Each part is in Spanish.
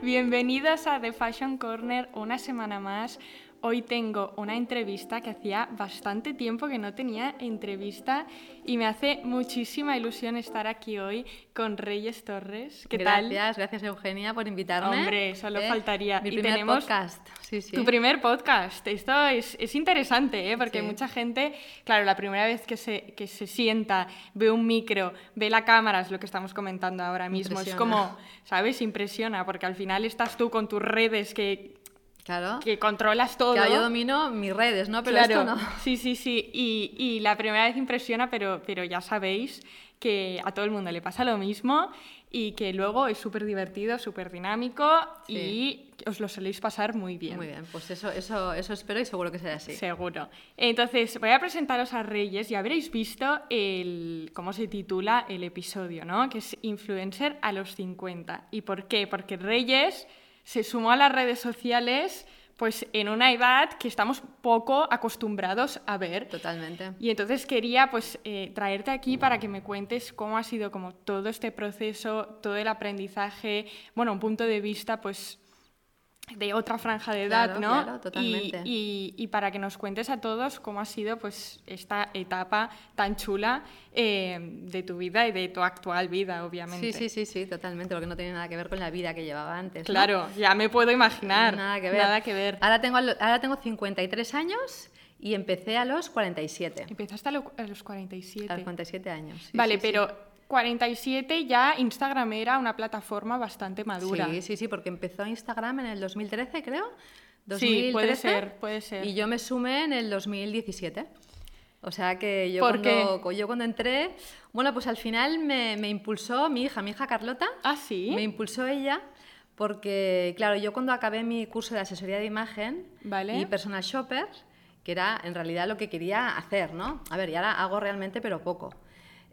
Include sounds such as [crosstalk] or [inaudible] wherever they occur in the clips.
Bienvenidos a The Fashion Corner una semana más. Hoy tengo una entrevista que hacía bastante tiempo que no tenía entrevista y me hace muchísima ilusión estar aquí hoy con Reyes Torres. ¿Qué gracias, tal? Gracias, Eugenia, por invitarme. Hombre, solo ¿Eh? faltaría. Mi y primer tenemos podcast. Sí, sí. tu primer podcast. Esto es, es interesante, ¿eh? porque Sí. mucha gente, claro, la primera vez que se, que se sienta, ve un micro, ve la cámara, es lo que estamos comentando ahora mismo. Es como, ¿sabes? Impresiona, porque al final estás tú con tus redes que, Claro. que controlas todo. Claro, yo domino mis redes, ¿no? Pero Claro, esto no. [laughs] sí, sí, sí. Y, y la primera vez impresiona, pero, pero ya sabéis que a todo el mundo le pasa lo mismo y que luego es súper divertido, súper dinámico y os lo soléis pasar muy bien. Muy bien, pues eso, eso, eso espero y seguro que será así. Seguro. Entonces, voy a presentaros a Reyes y habréis visto el, cómo se titula el episodio, ¿no? Que es Influencer a los 50. ¿Y por qué? Porque Reyes se sumó a las redes sociales pues en una edad que estamos poco acostumbrados a ver. Totalmente. Y entonces quería pues eh, traerte aquí para que me cuentes cómo ha sido como todo este proceso, todo el aprendizaje, bueno, un punto de vista pues de otra franja de edad, Claro, ¿no? claro, totalmente. Y, y- y para que nos cuentes a todos cómo ha sido pues esta etapa tan chula eh, de tu vida y de tu actual vida, obviamente. Sí, sí, sí, sí, totalmente, porque no tiene nada que ver con la vida que llevaba antes. ¿no? Claro, ya me puedo imaginar. Nada que ver. Nada que ver. Ahora tengo, ahora tengo 53 años y empecé a los 47. Empezaste a, lo- a los 47. A los 47 años. sí, vale, sí. pero 47 ya Instagram era una plataforma bastante madura. Sí, sí, sí, porque empezó Instagram en el 2013, creo. Sí, puede 2013, ser, puede ser. Y yo me sumé en el 2017. O sea que yo, ¿Por cuando, yo cuando entré, bueno, pues al final me, me impulsó mi hija, mi hija Carlota, Ah, sí. me impulsó ella, porque claro, yo cuando acabé mi curso de asesoría de imagen Vale. y personal shopper, que era en realidad lo que quería hacer, ¿no? A ver, y ahora hago realmente, pero poco.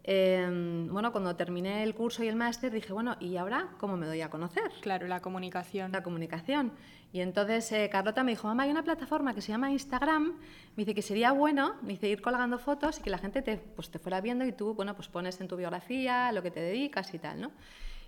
Eh, bueno, cuando terminé el curso y el máster dije, bueno, ¿y ahora cómo me doy a conocer? Claro, la comunicación. la comunicación. Y entonces eh, Carlota me dijo, mamá, hay una plataforma que se llama Instagram, me dice que sería bueno, me dice ir colgando fotos y que la gente te, pues, te fuera viendo y tú, bueno, pues pones en tu biografía lo que te dedicas y tal, ¿no?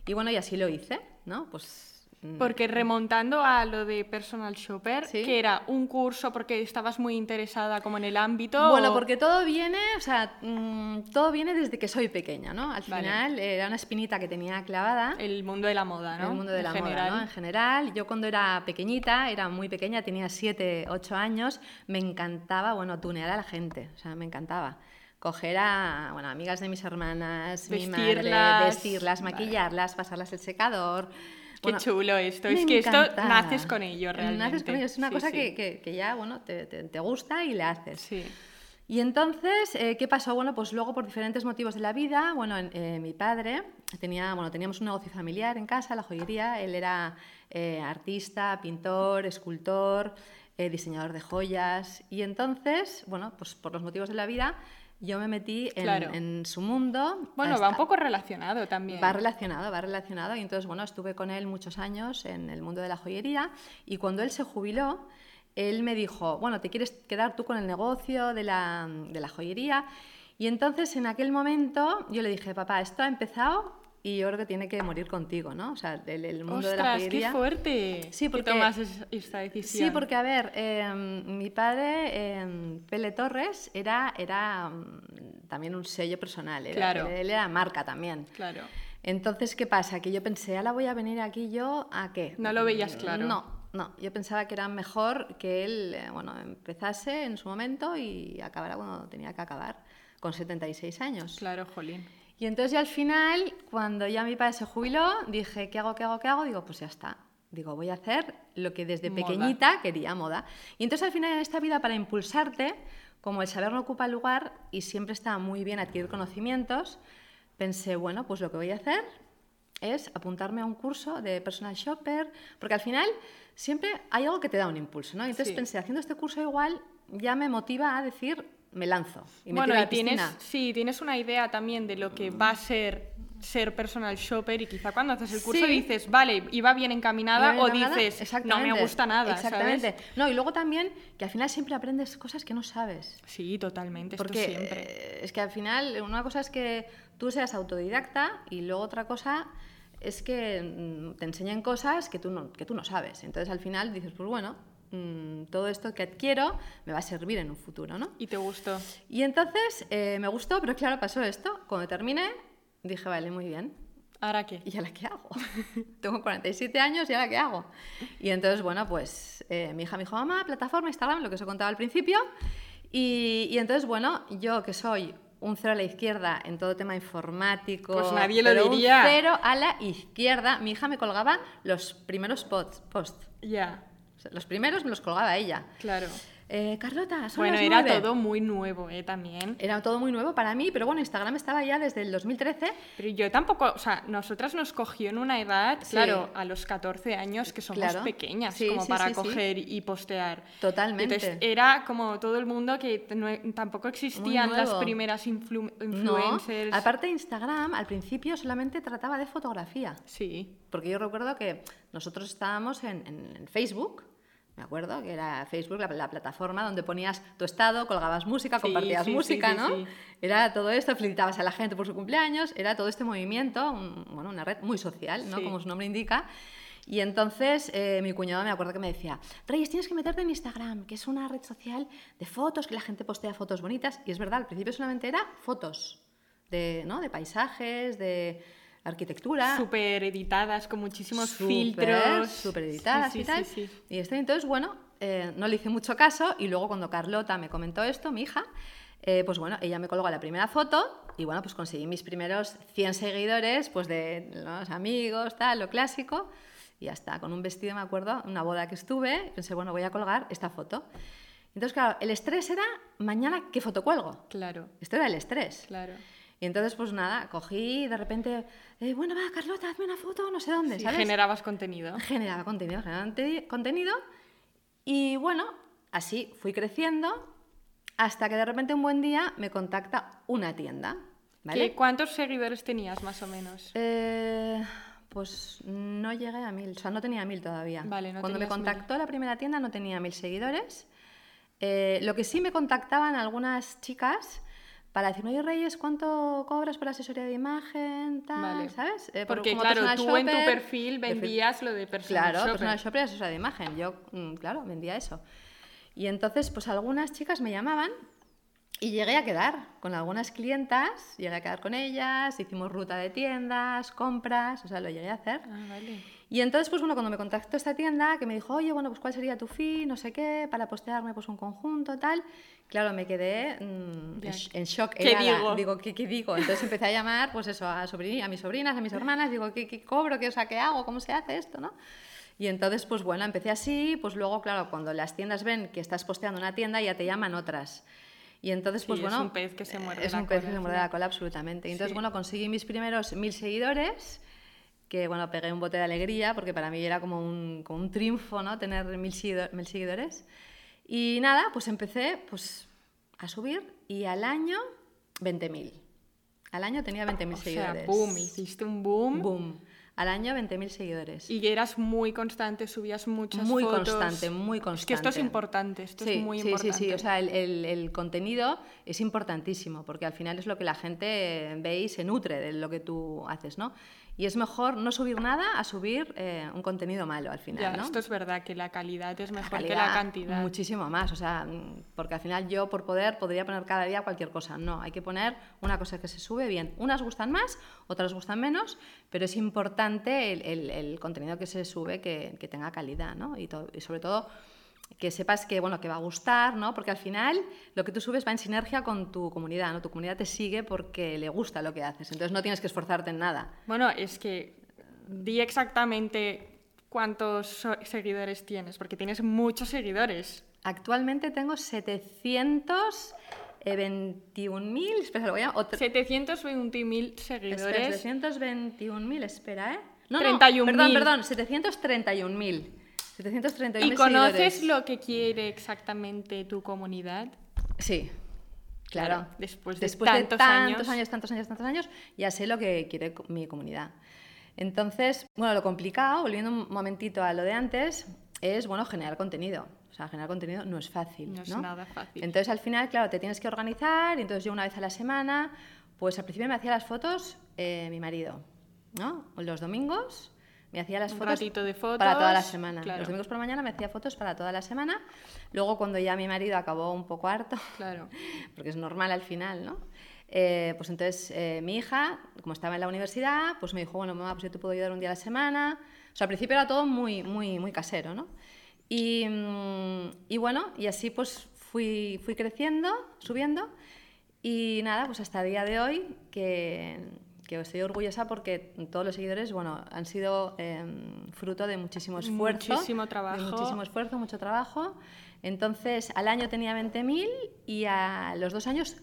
Y bueno, y así lo hice, ¿no? Pues... mm, Porque remontando a lo de personal shopper, Sí. que era un curso porque estabas muy interesada como en el ámbito. Bueno, o- porque todo viene, o sea, mm, todo viene desde que soy pequeña, ¿no? Al Vale. final era una espinita que tenía clavada. el mundo de la moda, ¿no? el mundo de En la general. moda, ¿no? En general, yo cuando era pequeñita, era muy pequeña, tenía 7, 8 años, me encantaba, bueno, tunear a la gente, o sea, me encantaba. Coger a, bueno, amigas de mis hermanas, mi madre, Vestirlas, vestirlas, vale. maquillarlas, pasarlas el secador. Qué Bueno, chulo esto. Es que esto encantaba. naces con ello realmente. Naces con ello, es una Sí, cosa sí. Que, que- que ya, bueno, te, te- te gusta y le haces. Sí. Y entonces, eh, ¿qué pasó? Bueno, pues luego por diferentes motivos de la vida, bueno, en- eh, mi padre tenía, bueno, teníamos un negocio familiar en casa, la joyería, él era eh, artista, pintor, escultor, eh, diseñador de joyas, y entonces, bueno, pues por los motivos de la vida, yo me metí en, Claro. en su mundo. Bueno, hasta- va un poco relacionado también. Va relacionado, va relacionado. Y entonces, bueno, estuve con él muchos años en el mundo de la joyería y cuando él se jubiló, él me dijo, bueno, ¿te quieres quedar tú con el negocio de la, de la joyería? Y entonces, en aquel momento, yo le dije, papá, esto ha empezado y yo creo que tiene que morir contigo, ¿no? O sea, el, el mundo de la Ostras, qué joyería... fuerte. Sí, que porque- tomas es- esta decisión. Sí, porque a ver, eh, mi padre, eh, Pele Torres, era, era mm, también un sello personal, era, Claro. él, era marca también. Claro. Entonces, ¿qué pasa? Que yo pensé, ahora voy a venir aquí yo a qué? No lo veías claro. No, no. Yo pensaba que era mejor que él, eh, bueno, empezase en su momento y acabara cuando tenía que acabar, con 76 años. Claro, jolín. Y entonces ya al final, cuando ya mi padre se jubiló, dije, ¿qué hago, qué hago, qué hago? Digo, pues ya está. Digo, voy a hacer lo que desde Moda. pequeñita quería, moda. Y entonces al final en esta vida, para impulsarte, como el saber no ocupa lugar y siempre está muy bien adquirir conocimientos, pensé, bueno, pues lo que voy a hacer es apuntarme a un curso de personal shopper, porque al final siempre hay algo que te da un impulso, ¿no? Y entonces Sí. pensé, haciendo este curso igual ya me motiva a decir, me lanzo y me bueno, tiro a y la tienes, piscina. sí, tienes una idea también de lo que va a ser ser personal shopper y quizá cuando haces el curso Sí. dices, vale, iba bien encaminada ¿No o dices, no me gusta nada, Exactamente. ¿sabes? No, y luego también que al final siempre aprendes cosas que no sabes. Sí, totalmente, Porque esto siempre. eh, es que al final una cosa es que tú seas autodidacta y luego otra cosa es que mm, te enseñen cosas que tú, no, que tú no sabes. Entonces al final dices, pues bueno, mm, todo esto que adquiero me va a servir en un futuro, ¿no? ¿Y te gustó? Y entonces eh, me gustó, pero claro, pasó esto. Cuando terminé, dije, vale, muy bien. ¿Ahora qué? ¿Y ahora qué hago? [laughs] Tengo 47 años y ahora qué hago. Y entonces, bueno, pues eh, mi hija me dijo, mamá, plataforma, Instagram, lo que os he contado al principio. Y, y entonces, bueno, yo que soy un cero a la izquierda en todo tema informático. Pues nadie lo pero diría. Un cero a la izquierda. Mi hija me colgaba los primeros posts. Post. Ya, los primeros me los colgaba ella. claro. Eh, Carlota, son Bueno, las era nueve. todo muy nuevo, ¿eh? También. Era todo muy nuevo para mí, pero bueno, Instagram estaba ya desde el 2013. Pero yo tampoco, o sea, nosotras nos cogió en una edad, Sí. claro, a los 14 años, que somos Claro. pequeñas, Sí, como sí, para coger y postear. Totalmente. Entonces, era como todo el mundo que no- tampoco existían las primeras influ- No, influencers. aparte Instagram al principio solamente trataba de fotografía. Sí, Porque yo recuerdo que nosotros estábamos en Facebook, me acuerdo, que era Facebook, la, la plataforma donde ponías tu estado, colgabas música, Sí, compartías sí, música, sí, ¿no? Era todo esto, felicitabas a la gente por su cumpleaños, era todo este movimiento, un- bueno, una red muy social, ¿no? Como su nombre indica. Y entonces eh, mi cuñado me acuerdo que me decía, Reyes, tienes que meterte en Instagram, que es una red social de fotos, que la gente postea fotos bonitas. Y es verdad, al principio solamente era fotos de, ¿no? de paisajes, de arquitectura. súper editadas, con muchísimos filtros. súper editadas Sí, y tal. sí, sí. Y entonces, bueno, eh, no le hice mucho caso y luego cuando Carlota me comentó esto, mi hija, eh, pues bueno, ella me colgó la primera foto y bueno, pues conseguí mis primeros 100 seguidores, pues de los amigos, tal, lo clásico. Y ya está, con un vestido, me acuerdo, una boda que estuve, pensé, bueno, voy a colgar esta foto. Entonces, claro, el estrés era, mañana, ¿qué foto cuelgo? Claro, Esto era el estrés. claro. Y entonces, pues nada, cogí y de repente, eh, bueno, va, Carlota, hazme una foto, no sé dónde, Sí, ¿sabes? generabas contenido. generaba contenido, generaba conte- contenido. Y bueno, así fui creciendo hasta que de repente un buen día me contacta una tienda. ¿vale? ¿Qué- ¿Cuántos seguidores tenías, más o menos? Eh, pues no llegué a mil, o sea, no tenía mil todavía. Vale, no Cuando me tenías mil. contactó la primera tienda no tenía mil seguidores. Eh, lo que sí me contactaban algunas chicas para decirme, oye Reyes, ¿cuánto cobras por la asesoría de imagen? Tal, Vale. ¿Sabes? Eh, por- Porque, claro, tú en tu perfil vendías lo de personal Claro, shopper. personal shopper y asesora de imagen. Yo, mm, claro, vendía eso. Y entonces, pues algunas chicas me llamaban y llegué a quedar con algunas clientas, llegué a quedar con ellas, hicimos ruta de tiendas, compras, o sea, lo llegué a hacer. Ah, vale. Y entonces, pues bueno, cuando me contactó esta tienda, que me dijo, oye, bueno, pues cuál sería tu fee, no sé qué, para postearme pues un conjunto, tal. Claro, me quedé mm, Ya. en, sh- en shock. ¿Qué digo? Digo, ¿qué, qué digo? Entonces empecé a llamar, pues eso, a, mis sobrinas, a mis hermanas, digo, ¿qué, qué cobro? ¿Qué, o sea, ¿qué hago? ¿Cómo se hace esto? ¿no? Y entonces, pues bueno, empecé así, pues luego, claro, cuando las tiendas ven que estás posteando una tienda, ya te llaman otras. Y entonces, pues Sí, es bueno... un pez que se muerde Es la un pez cola, que se muerde la cola, absolutamente. Y entonces, Sí. bueno, conseguí mis primeros mil seguidores, que bueno, pegué un bote de alegría, porque para mí era como un, como un triunfo, ¿no? Tener mil, seguido- mil seguidores. Y nada, pues empecé pues, a subir y al año 20.000. Al año tenía 20.000 O sea, seguidores. boom, hiciste un boom. Boom. Al año 20.000 seguidores. Y eras muy constante, subías muchas Muy fotos. constante, muy Es que esto es constante. importante, esto sí, es muy sí, importante. Sí, sí, o sea, el, el- el contenido es importantísimo porque al final es lo que la gente ve y se nutre de lo que tú haces, ¿no? Y es mejor no subir nada a subir eh, un contenido malo al final, Ya, ¿no? esto es verdad, que la calidad es mejor que calidad, la cantidad. Muchísimo más, o sea, mm, porque al final yo por poder podría poner cada día cualquier cosa. No, hay que poner una cosa que se sube bien. Unas gustan más, otras gustan menos, pero es importante el, el- el contenido que se sube que, que tenga calidad, ¿no? Y, y sobre todo que sepas que, bueno, que va a gustar, ¿no? Porque al final lo que tú subes va en sinergia con tu comunidad, ¿no? Tu comunidad te sigue porque le gusta lo que haces, entonces no tienes que esforzarte en nada. Bueno, es que di exactamente cuántos seguidores tienes, porque tienes muchos seguidores. Actualmente tengo 721.000, espera, lo voy a... otra- 720.000 Espera, seguidores. 721.000, espera, ¿eh? No, 31.000. no, perdón, perdón, 731.000. 731.000 ¿Y conoces seguidores. lo que quiere exactamente tu comunidad? Sí, claro. Claro, después de después tantos de tantos años. años, tantos años, tantos años, ya sé lo que quiere mi comunidad. Entonces, bueno, lo complicado, volviendo un momentito a lo de antes, es, bueno, generar contenido. O sea, generar contenido no es fácil, No es ¿no? nada fácil. Entonces, al final, claro, te tienes que organizar, y entonces yo una vez a la semana, pues al principio me hacía las fotos eh, mi marido. ¿no? Los domingos me hacía las Un fotos ratito de para toda la semana. claro. Los domingos por la mañana me hacía fotos para toda la semana. Luego, cuando ya mi marido acabó un poco harto, Claro. [laughs] porque es normal al final, ¿no? Eh, pues entonces eh, mi hija, como estaba en la universidad, pues me dijo, bueno, mamá, pues yo te puedo ayudar un día a la semana. O sea, al principio era todo muy, muy, muy casero, ¿no? Y, mm, y bueno, y así pues fui, fui creciendo, subiendo. Y nada, pues hasta el día de hoy que, que estoy orgullosa porque todos los seguidores, bueno, han sido eh, fruto de muchísimo esfuerzo. Muchísimo de trabajo. muchísimo esfuerzo, mucho trabajo. Entonces, al año tenía 20.000 y a los dos años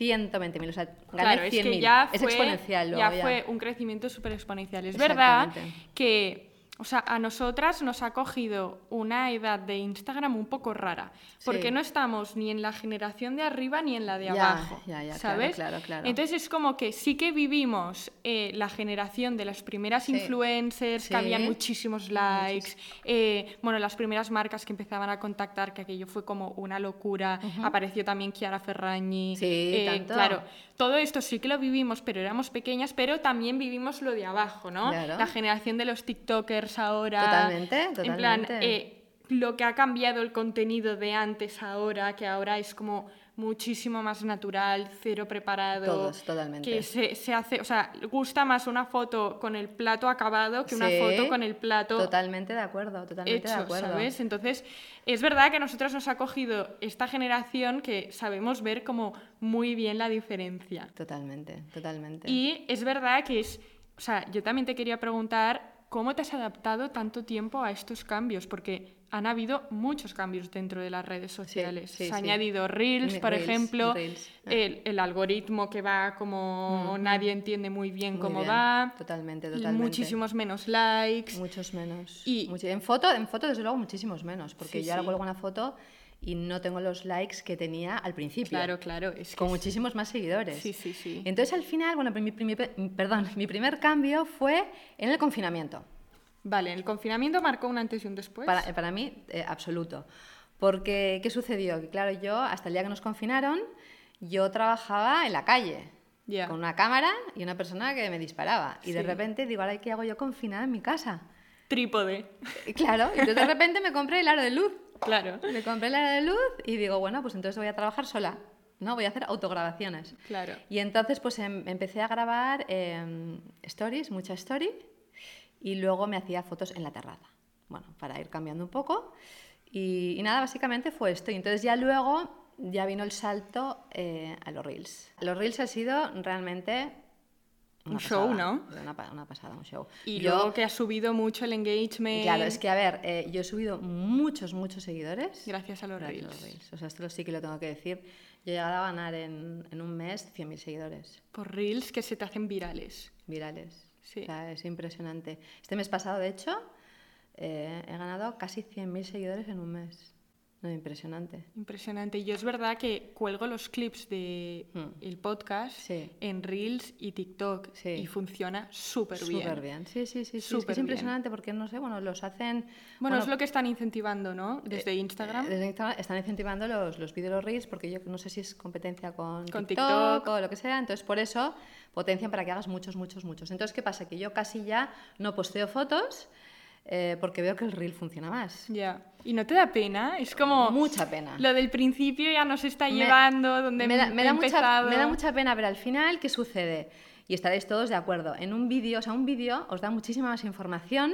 120.000. O sea, gané Claro, es 100.000. que ya es exponencial luego. ya ya. fue un crecimiento súper exponencial. Es verdad que, o sea, a nosotras nos ha cogido una edad de Instagram un poco rara, porque Sí. no estamos ni en la generación de arriba ni en la de Ya, abajo, ya, ya, ¿sabes? claro, claro. Entonces es como que sí que vivimos eh, la generación de las primeras Sí. influencers, que habían Sí. muchísimos likes, eh, bueno, las primeras marcas que empezaban a contactar, que aquello fue como una locura, apareció también Chiara Ferragni, Sí, eh, tanto. claro, todo esto sí que lo vivimos, pero éramos pequeñas, pero también vivimos lo de abajo, ¿no? Claro. La generación de los TikTokers ahora. Totalmente, En plan, totalmente. eh, lo que ha cambiado el contenido de antes ahora, que ahora es como muchísimo más natural, cero preparado. Todos, totalmente. Que se, se hace, o sea, gusta más una foto con el plato acabado que una Sí, foto con el plato Totalmente de acuerdo, totalmente de acuerdo. ¿sabes? Entonces, es verdad que a nosotros nos ha cogido esta generación que sabemos ver como muy bien la diferencia. Totalmente, totalmente. Y es verdad que es, o sea, yo también te quería preguntar cómo te has adaptado tanto tiempo a estos cambios, porque han habido muchos cambios dentro de las redes sociales. sí, Se ha sí. añadido Reels, por Reels, ejemplo, Reels, ah. el, el algoritmo que va como nadie entiende muy bien Muy cómo bien, va, Totalmente, totalmente. muchísimos menos likes. Muchos menos. Y- Muchi- en foto, en foto desde luego muchísimos menos, porque Sí, yo ahora sí. cuelgo una foto y no tengo los likes que tenía al principio. Claro, claro. Es Con muchísimos más seguidores. Sí, sí, sí. Entonces al final, bueno, mi, mi- perdón, [laughs] mi primer cambio fue en el confinamiento. Vale, el confinamiento marcó un antes y un después. Para, para mí, eh, absoluto. Porque, ¿qué sucedió? Que claro, yo, hasta el día que nos confinaron, yo trabajaba en la calle. Ya. Con una cámara y una persona que me disparaba. Y de Sí. repente digo, ¿ahora qué hago yo confinada en mi casa? Trípode. Y claro, y entonces de repente me compré el aro de luz. Claro. Me compré aro de luz y digo, bueno, pues entonces voy a trabajar sola. ¿no? Voy a hacer autograbaciones. Claro. Y entonces pues em- empecé a grabar em, stories, mucha story, y luego me hacía fotos en la terraza. Bueno, para ir cambiando un poco. Y, y nada, básicamente fue esto. Y entonces ya luego ya vino el salto eh, a los reels. Los reels ha sido realmente... Un show, ¿no? Una, pa- una pasada, un show. Y Yo- luego que ha subido mucho el engagement. Claro, es que a ver, eh, yo he subido muchos, muchos seguidores. Gracias a los Gracias a reels. los reels. O sea, esto lo sí que lo tengo que decir. Yo he llegado a ganar en, en un mes 100.000 seguidores Por reels que se te hacen virales. virales. Sí. O sea, es impresionante. Este mes pasado, de hecho, eh, he ganado casi 100.000 seguidores en un mes. No, impresionante. Impresionante. Yo es verdad que cuelgo los clips del Hmm. el podcast Sí. en Reels y TikTok Sí. y funciona súper bien. Súper bien. Sí, sí, sí. sí. Es, que Súper es impresionante porque, no sé, bueno, los hacen... Bueno, es lo que están incentivando, ¿no? Desde Instagram. Eh, Desde Instagram están incentivando los, los vídeos, reels, porque yo no sé si es competencia con, Con TikTok, TikTok. o lo que sea, entonces por eso potencian para que hagas muchos, muchos, muchos. Entonces, ¿qué pasa? Que yo casi ya no posteo fotos eh, porque veo que el reel funciona más. Ya. ¿Y no te da pena? Es como... Mucha pena. Lo del principio ya nos está Me- llevando donde me da, me he da mucha, me da mucha pena, pero al final, ¿qué sucede? Y estaréis todos de acuerdo. En un vídeo, o sea, un vídeo os da muchísima más información.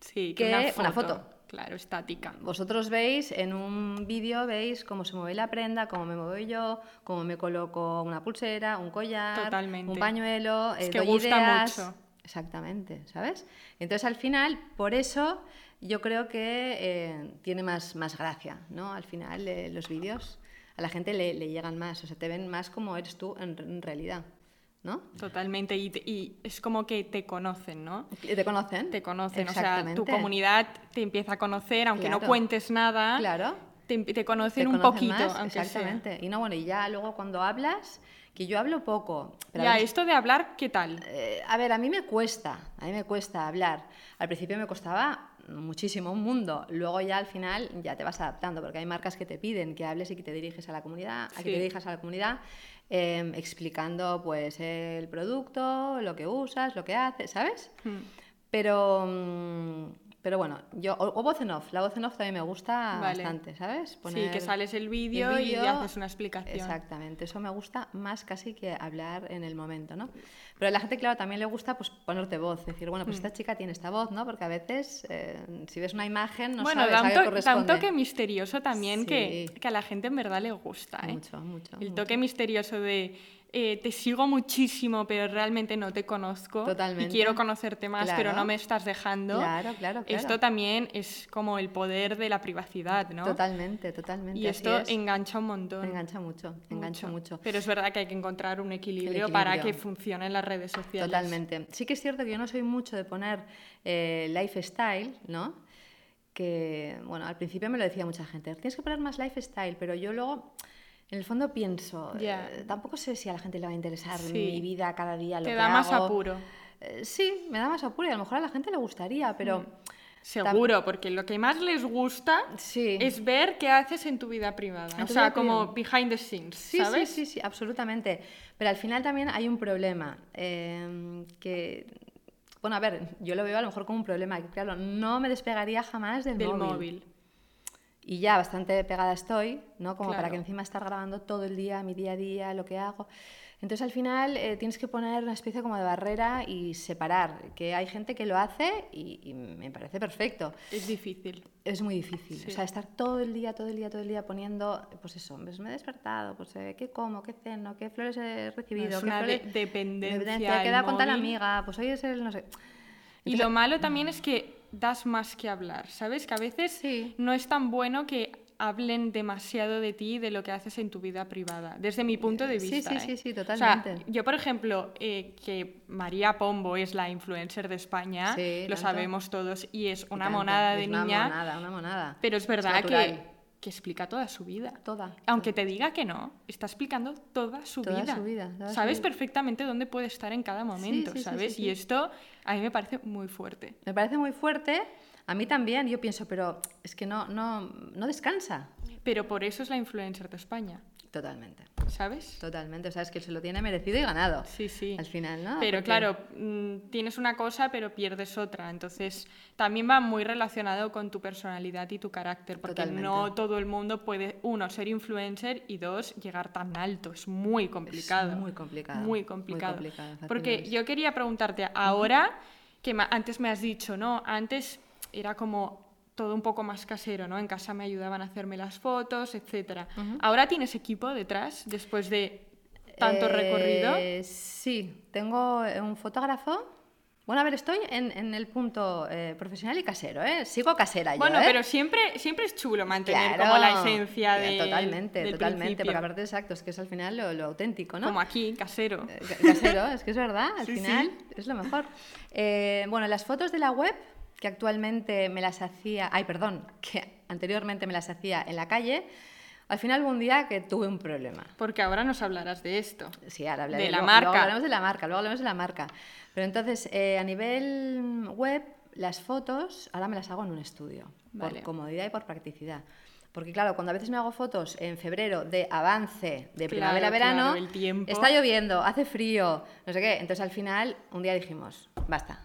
Sí, que una una foto. foto. Claro, estática. Vosotros veis en un vídeo, veis cómo se mueve la prenda, cómo me muevo yo, cómo me coloco una pulsera, un collar, Totalmente. un pañuelo, Es eh, que doy gusta ideas. mucho. Exactamente, ¿sabes? Entonces al final, por eso yo creo que eh, tiene más, más gracia, ¿no? Al final eh, los vídeos a la gente le, le llegan más, o sea, te ven más como eres tú en, en realidad, ¿no? Totalmente. Y, y es como que te conocen, ¿no? ¿Te conocen? Te conocen. O sea, tu Exactamente. comunidad te empieza a conocer, aunque no Claro. cuentes nada. Claro. Te, te conocen te un conocen poquito, más, aunque sea. exactamente. Y no, bueno, y ya luego cuando hablas, que yo hablo poco. Pero a esto de hablar, ¿qué tal? Eh, a ver, a mí me cuesta, a mí me cuesta hablar. Al principio me costaba muchísimo, un mundo. Luego ya al final ya te vas adaptando, porque hay marcas que te piden que hables y que te diriges a la comunidad, a que te dirijas a la comunidad, eh, explicando pues el producto, lo que usas, lo que haces, ¿sabes? Hmm. Pero, mm, pero bueno, yo, o, o voz en off, la voz en off también me gusta Vale. bastante, ¿sabes? Sí, Poner que sales el vídeo y haces una explicación. Exactamente, eso me gusta más casi que hablar en el momento, ¿no? Pero a la gente, claro, también le gusta pues ponerte voz, decir, bueno, pues Mm. esta chica tiene esta voz, ¿no? Porque a veces, eh, si ves una imagen, no bueno, sabes da a qué to- da un corresponde. toque misterioso también que, Sí. que a la gente en verdad le gusta. ¿eh? Mucho, mucho. El mucho. toque misterioso de eh, te sigo muchísimo, pero realmente no te conozco. Totalmente. Y quiero conocerte más, pero no me estás dejando. Claro, claro, claro. Esto también es como el poder de la privacidad, ¿no? Totalmente, totalmente. Y esto es. engancha un montón. engancha mucho, engancha mucho. Pero es verdad que hay que encontrar un equilibrio, para que funcionen las redes sociales. Totalmente. Sí que es cierto que yo no soy mucho de poner eh, lifestyle, ¿no? Que, bueno, al principio me lo decía mucha gente, tienes que poner más lifestyle, pero yo luego, en el fondo pienso, Ya. eh, tampoco sé si a la gente le va a interesar Sí. mi vida cada día, lo Te que da más hago. apuro. Eh, sí, me da más apuro y a lo mejor a la gente le gustaría, pero... Seguro, porque lo que más les gusta Sí. es ver qué haces en tu vida privada. En O sea, como privada. behind the scenes, Sí, ¿sabes? sí, sí, sí, absolutamente. Pero al final también hay un problema eh, que, bueno, a ver, yo lo veo a lo mejor como un problema, que claro, no me despegaría jamás del, Del móvil. móvil. Y ya bastante pegada estoy, ¿no? Como para Claro. que encima estar grabando todo el día, mi día a día, lo que hago. Entonces al final eh, tienes que poner una especie como de barrera y separar, que hay gente que lo hace y, y me parece perfecto. Es difícil. Es muy difícil. Sí. O sea, estar todo el día, todo el día, todo el día poniendo, pues eso, pues me he despertado, pues eh, qué como, qué ceno, qué flores he recibido, es qué una de- flores- dependencia he quedado al con tal amiga, pues hoy es el no sé. Y lo malo también es que das más que hablar, ¿sabes? Que a veces Sí. no es tan bueno que hablen demasiado de ti y de lo que haces en tu vida privada, desde mi punto de Sí, vista. sí, ¿eh? sí, sí, O sea, totalmente. yo, por ejemplo, eh, que María Pombo es la influencer de España, Sí, lo tanto. sabemos todos, y es una tanto. monada de Es una niña, monada, una monada. pero es verdad que. Que explica toda su vida. Toda. Aunque te diga que no, está explicando toda su Toda vida. su vida, toda su Sabes vida. perfectamente dónde puede estar en cada momento, sí, sí, ¿sabes? sí, Y esto a mí me parece muy fuerte. Me parece muy fuerte. A mí también, yo pienso, pero es que no, no, no descansa. Pero por eso es la influencer de España, Totalmente, ¿sabes? totalmente. O sea, es que se lo tiene merecido y ganado. Sí, sí. Al final, ¿no? Pero Porque- claro, mm, tienes una cosa pero pierdes otra. Entonces también va muy relacionado con tu personalidad y tu carácter. Porque Totalmente. no todo el mundo puede, uno, ser influencer y dos, llegar tan alto. Es muy complicado. muy complicado, Muy muy complicado. complicado, fácil porque es. yo quería preguntarte, ahora que antes me has dicho, ¿no? Antes era como todo un poco más casero, ¿no? En casa me ayudaban a hacerme las fotos, etcétera. Ahora tienes equipo detrás después de tanto recorrido. Eh, Sí, tengo eh, un fotógrafo. Bueno, a ver, estoy en, en el punto eh, profesional y casero, ¿eh? Sigo casera yo, Bueno, pero siempre, siempre es chulo mantener Claro, como la esencia de, Totalmente, del totalmente, principio. porque aparte, exacto, es que es al final lo, lo auténtico, ¿no? Como aquí, casero. Eh, ca- Casero, es que es verdad, al [laughs] Sí, sí. final es lo mejor. Bueno, las fotos de la web, que actualmente me las hacía, ay, perdón, que anteriormente me las hacía en la calle, al final hubo un día que tuve un problema. Porque ahora nos hablarás de esto. Sí, ahora hablaré. De la luego- marca. Luego hablaremos de la marca, luego hablaremos de la marca. Pero entonces, eh, a nivel web, las fotos ahora me las hago en un estudio, Vale. por comodidad y por practicidad. Porque claro, cuando a veces me hago fotos en febrero de avance de Claro, primavera-verano, claro, está lloviendo, hace frío, no sé qué. Entonces al final, un día dijimos, basta,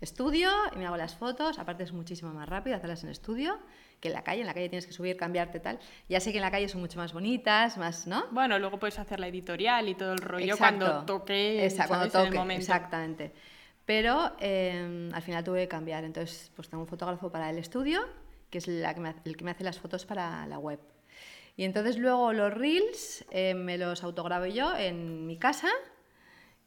estudio y me hago las fotos. Aparte es muchísimo más rápido hacerlas en estudio que en la calle. En la calle tienes que subir, cambiarte tal. Ya sé que en la calle son mucho más bonitas, más, ¿no? Bueno, luego puedes hacer la editorial y todo el rollo Exacto. cuando toque, cuando ¿sabes? en el toque, momento. exactamente. Pero eh, al final tuve que cambiar. Entonces, pues tengo un fotógrafo para el estudio, que es la que me ha- el que me hace las fotos para la web. Y entonces luego los reels eh, me los autograbo yo en mi casa.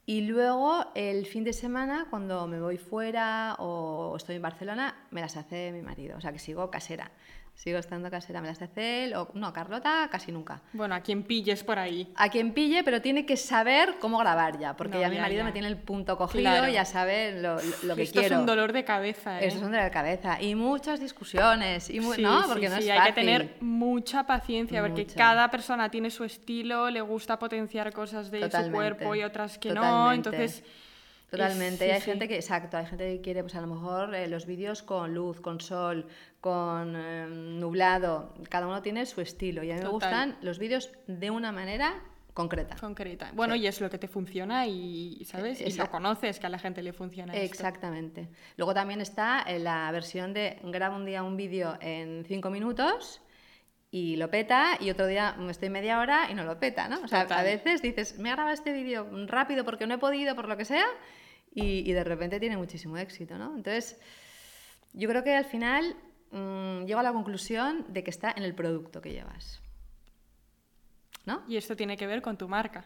Y luego el fin de semana, cuando me voy fuera o estoy en Barcelona, me las hace mi marido. O sea que sigo casera. Sigo estando casera, me las hace él. O, no, Carlota casi nunca. Bueno, a quien pilles por ahí. A quien pille, pero tiene que saber cómo grabar ya, porque No, ya mi marido ya. me tiene el punto cogido, Claro. ya sabe lo, lo- lo que Esto quiero. es un dolor de cabeza, ¿eh? Eso es un dolor de cabeza. Y muchas discusiones, y mu- Sí, ¿no? sí, Porque no sí, es hay fácil. que tener mucha paciencia porque Mucha. cada persona tiene su estilo, le gusta potenciar cosas de su cuerpo y otras que no, entonces Totalmente. Y hay sí, sí. gente que, exacto, hay gente que quiere, pues a lo mejor eh, los vídeos con luz, con sol, con eh, nublado. Cada uno tiene su estilo. Y a mí me Total. gustan los vídeos de una manera concreta. Concreta. Bueno, Sí. y es lo que te funciona y, ¿sabes? Y lo Exacto. conoces que a la gente le funciona esto. Exactamente. Luego también está eh, la versión de grabo un día un vídeo en cinco minutos y lo peta y otro día estoy media hora y no lo peta, ¿no? O sea, a Total. veces dices, me he grabado este vídeo rápido porque no he podido, por lo que sea, y, y de repente tiene muchísimo éxito, ¿no? Entonces, yo creo que al final mm, llego a la conclusión de que está en el producto que llevas. ¿No? Y esto tiene que ver con tu marca.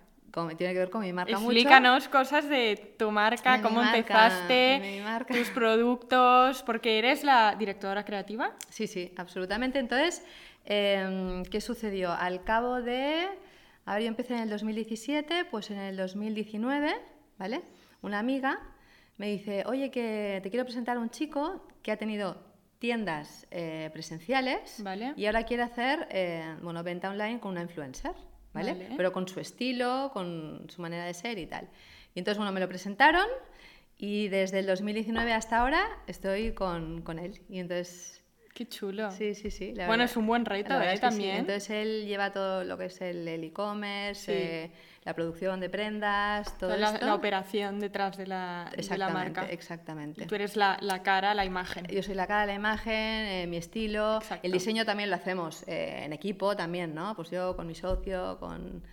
Tiene que ver con mi marca mucho. Explícanos cosas de tu marca, De cómo marca, empezaste, tus productos, porque eres la directora creativa. Sí, sí, absolutamente. Entonces, em, ¿qué sucedió? Al cabo de... A ver, yo empecé en el 2017, pues en el 2019, ¿vale? Una amiga me dice, oye, que te quiero presentar a un chico que ha tenido tiendas eh, presenciales Vale. y ahora quiere hacer, eh, bueno, venta online con una influencer, ¿vale? Vale. Pero con su estilo, con su manera de ser y tal. Y entonces, bueno, me lo presentaron y desde el 2019 hasta ahora estoy con, con él. Y entonces... Qué chulo. Sí, sí, sí. la Bueno, verdad- es un buen reto, ¿eh? es que sí. También. Entonces él lleva todo lo que es el e-commerce, Sí. eh, la producción de prendas, todo Toda la, esto. la operación detrás de la, de la Exactamente, marca. exactamente. Y tú eres la, la cara, la imagen. Yo soy la cara la imagen, eh, mi estilo, Exacto. el diseño también lo hacemos eh, en equipo también, ¿no? Pues yo con mi socio, con,